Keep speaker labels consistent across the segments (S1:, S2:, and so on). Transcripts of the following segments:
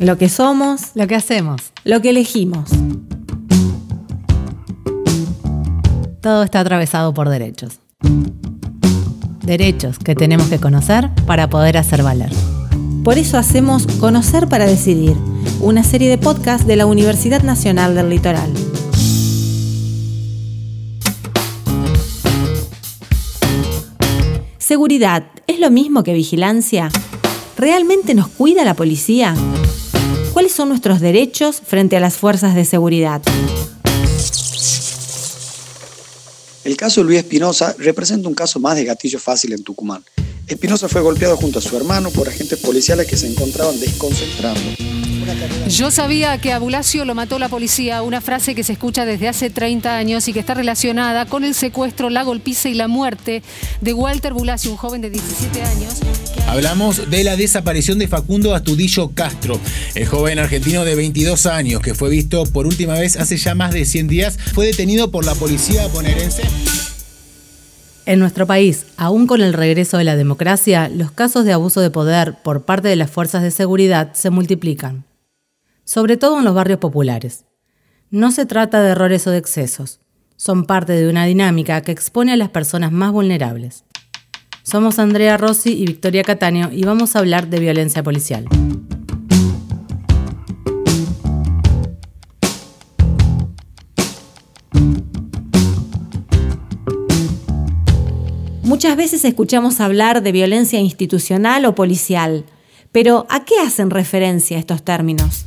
S1: Lo que somos,
S2: lo que hacemos,
S1: lo que elegimos.
S2: Todo está atravesado por derechos. Derechos que tenemos que conocer para poder hacer valer.
S1: Por eso hacemos Conocer para Decidir, una serie de podcasts de la Universidad Nacional del Litoral. Seguridad, ¿es lo mismo que vigilancia? ¿Realmente nos cuida la policía? ¿Cuáles son nuestros derechos frente a las fuerzas de seguridad?
S3: El caso Luis Espinosa representa un caso más de gatillo fácil en Tucumán. Espinosa fue golpeado junto a su hermano por agentes policiales que se encontraban desconcentrando.
S4: Yo sabía que a Bulacio lo mató la policía, una frase que se escucha desde hace 30 años y que está relacionada con el secuestro, la golpiza y la muerte de Walter Bulacio, un joven de 17 años.
S5: Hablamos de la desaparición de Facundo Astudillo Castro, el joven argentino de 22 años que fue visto por última vez hace ya más de 100 días, fue detenido por la policía bonaerense.
S2: En nuestro país, aún con el regreso de la democracia, los casos de abuso de poder por parte de las fuerzas de seguridad se multiplican, sobre todo en los barrios populares. No se trata de errores o de excesos, son parte de una dinámica que expone a las personas más vulnerables. Somos Andrea Rossi y Victoria Cataño y vamos a hablar de violencia policial.
S1: Muchas veces escuchamos hablar de violencia institucional o policial, pero ¿a qué hacen referencia estos términos?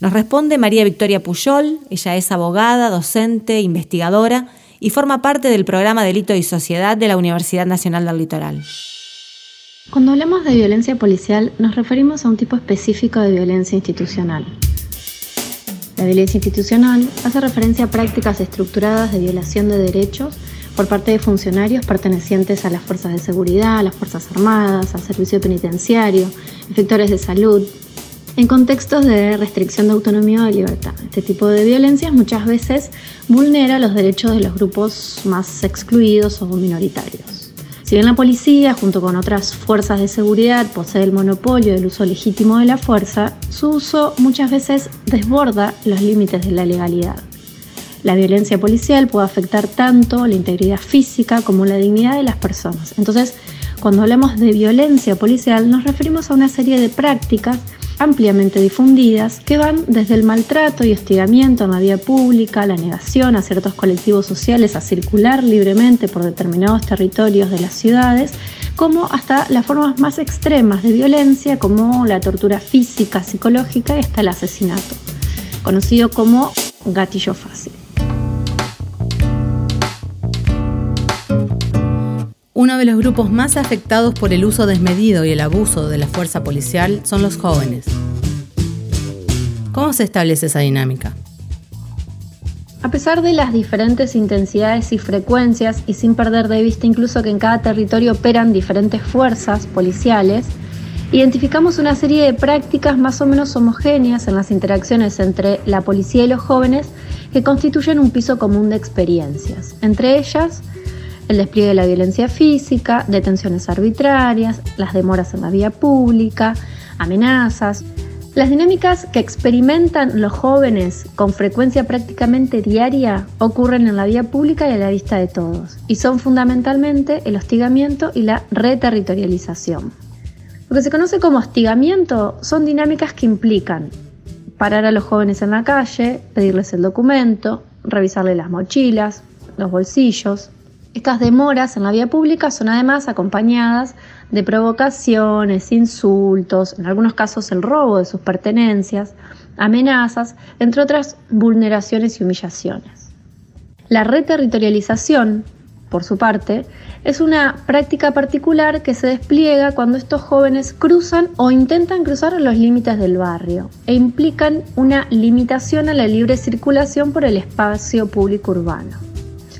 S1: Nos responde María Victoria Puyol, ella es abogada, docente, investigadora y forma parte del programa Delito y Sociedad de la Universidad Nacional del Litoral.
S6: Cuando hablamos de violencia policial nos referimos a un tipo específico de violencia institucional. La violencia institucional hace referencia a prácticas estructuradas de violación de derechos por parte de funcionarios pertenecientes a las fuerzas de seguridad, a las Fuerzas Armadas, al servicio penitenciario, efectores de salud, en contextos de restricción de autonomía o de libertad. Este tipo de violencias muchas veces vulnera los derechos de los grupos más excluidos o minoritarios. Si bien la policía, junto con otras fuerzas de seguridad, posee el monopolio del uso legítimo de la fuerza, su uso muchas veces desborda los límites de la legalidad. La violencia policial puede afectar tanto la integridad física como la dignidad de las personas. Entonces, cuando hablamos de violencia policial, nos referimos a una serie de prácticas ampliamente difundidas que van desde el maltrato y hostigamiento en la vía pública, la negación a ciertos colectivos sociales a circular libremente por determinados territorios de las ciudades, como hasta las formas más extremas de violencia como la tortura física, psicológica y hasta el asesinato, conocido como gatillo fácil.
S2: Uno de los grupos más afectados por el uso desmedido y el abuso de la fuerza policial son los jóvenes. ¿Cómo se establece esa dinámica?
S6: A pesar de las diferentes intensidades y frecuencias, y sin perder de vista incluso que en cada territorio operan diferentes fuerzas policiales, identificamos una serie de prácticas más o menos homogéneas en las interacciones entre la policía y los jóvenes que constituyen un piso común de experiencias. Entre ellas, el despliegue de la violencia física, detenciones arbitrarias, las demoras en la vía pública, amenazas. Las dinámicas que experimentan los jóvenes con frecuencia prácticamente diaria ocurren en la vía pública y a la vista de todos, y son fundamentalmente el hostigamiento y la reterritorialización. Lo que se conoce como hostigamiento son dinámicas que implican parar a los jóvenes en la calle, pedirles el documento, revisarles las mochilas, los bolsillos, estas demoras en la vía pública son además acompañadas de provocaciones, insultos, en algunos casos el robo de sus pertenencias, amenazas, entre otras vulneraciones y humillaciones. La reterritorialización, por su parte, es una práctica particular que se despliega cuando estos jóvenes cruzan o intentan cruzar los límites del barrio e implican una limitación a la libre circulación por el espacio público urbano.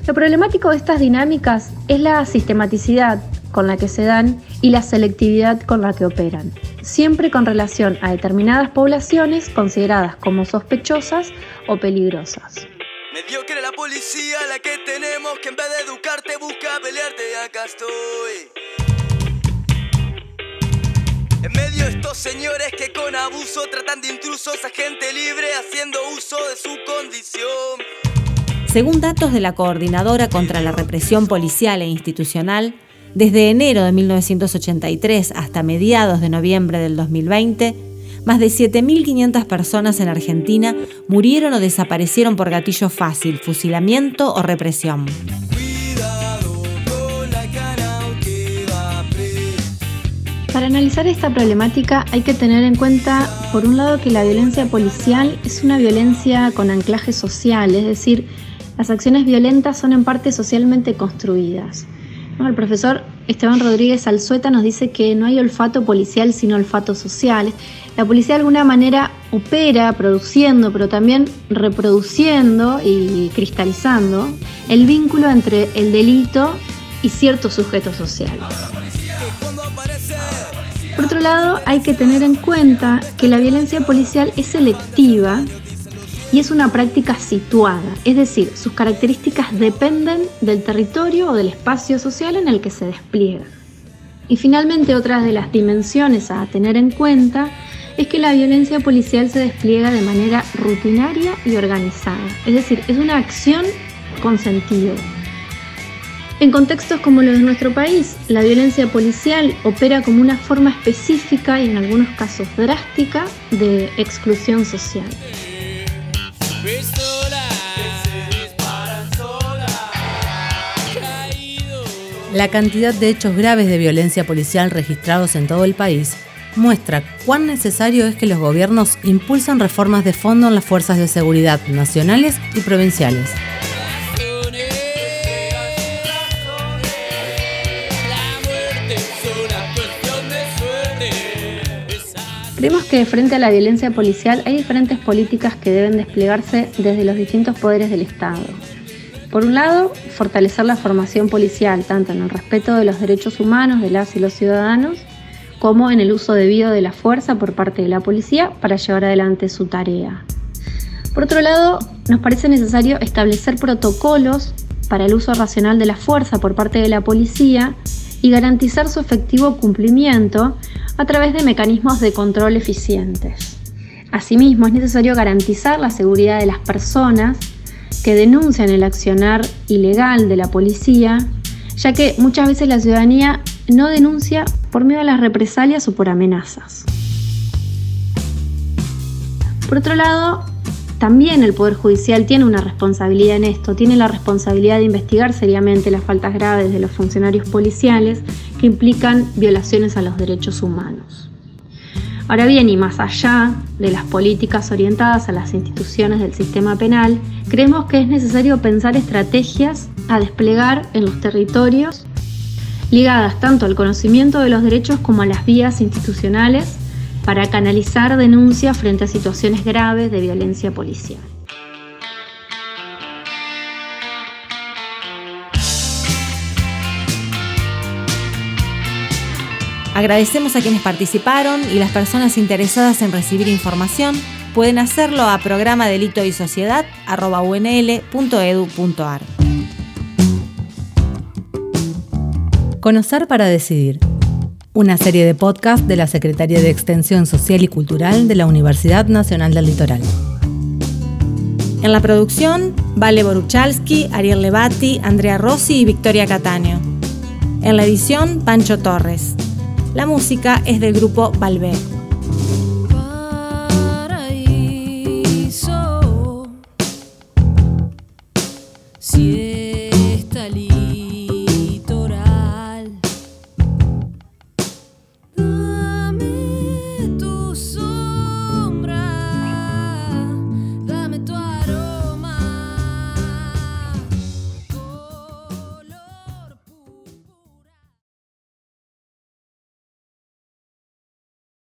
S6: Lo problemático de estas dinámicas es la sistematicidad con la que se dan y la selectividad con la que operan, siempre con relación a determinadas poblaciones consideradas como sospechosas o peligrosas.
S7: Me que la policía la que tenemos que en vez de educarte busca pelearte acá estoy. estos señores que con abuso tratan de intrusos a gente libre haciendo uso de su condición.
S1: Según datos de la Coordinadora contra la Represión Policial e Institucional, desde enero de 1983 hasta mediados de noviembre del 2020, más de 7.500 personas en Argentina murieron o desaparecieron por gatillo fácil, fusilamiento o represión.
S6: Para analizar esta problemática hay que tener en cuenta, por un lado, que la violencia policial es una violencia con anclaje social, es decir, las acciones violentas son en parte socialmente construidas. El profesor Esteban Rodríguez Alzueta nos dice que no hay olfato policial sino olfato social. La policía de alguna manera opera produciendo, pero también reproduciendo y cristalizando el vínculo entre el delito y ciertos sujetos sociales. Por otro lado, hay que tener en cuenta que la violencia policial es selectiva y es una práctica situada, es decir, sus características dependen del territorio o del espacio social en el que se despliega. Y finalmente, otra de las dimensiones a tener en cuenta es que la violencia policial se despliega de manera rutinaria y organizada, es decir, es una acción con sentido. En contextos como los de nuestro país, la violencia policial opera como una forma específica y en algunos casos drástica de exclusión social.
S2: La cantidad de hechos graves de violencia policial registrados en todo el país muestra cuán necesario es que los gobiernos impulsen reformas de fondo en las fuerzas de seguridad nacionales y provinciales.
S6: Creemos que frente a la violencia policial hay diferentes políticas que deben desplegarse desde los distintos poderes del Estado. Por un lado, fortalecer la formación policial, tanto en el respeto de los derechos humanos de las y los ciudadanos, como en el uso debido de la fuerza por parte de la policía para llevar adelante su tarea. Por otro lado, nos parece necesario establecer protocolos para el uso racional de la fuerza por parte de la policía y garantizar su efectivo cumplimiento a través de mecanismos de control eficientes. Asimismo, es necesario garantizar la seguridad de las personas que denuncian el accionar ilegal de la policía, ya que muchas veces la ciudadanía no denuncia por miedo a las represalias o por amenazas. Por otro lado, también el Poder Judicial tiene una responsabilidad en esto, tiene la responsabilidad de investigar seriamente las faltas graves de los funcionarios policiales que implican violaciones a los derechos humanos. Ahora bien, y más allá de las políticas orientadas a las instituciones del sistema penal, creemos que es necesario pensar estrategias a desplegar en los territorios ligadas tanto al conocimiento de los derechos como a las vías institucionales para canalizar denuncias frente a situaciones graves de violencia policial.
S1: Agradecemos a quienes participaron y las personas interesadas en recibir información pueden hacerlo a programa delito y sociedad
S2: Conocer para decidir una serie de podcast de la Secretaría de Extensión Social y Cultural de la Universidad Nacional del Litoral.
S1: En la producción, Vale Boruchalski, Ariel Levati, Andrea Rossi y Victoria Cataño. En la edición, Pancho Torres. La música es del grupo Valvé.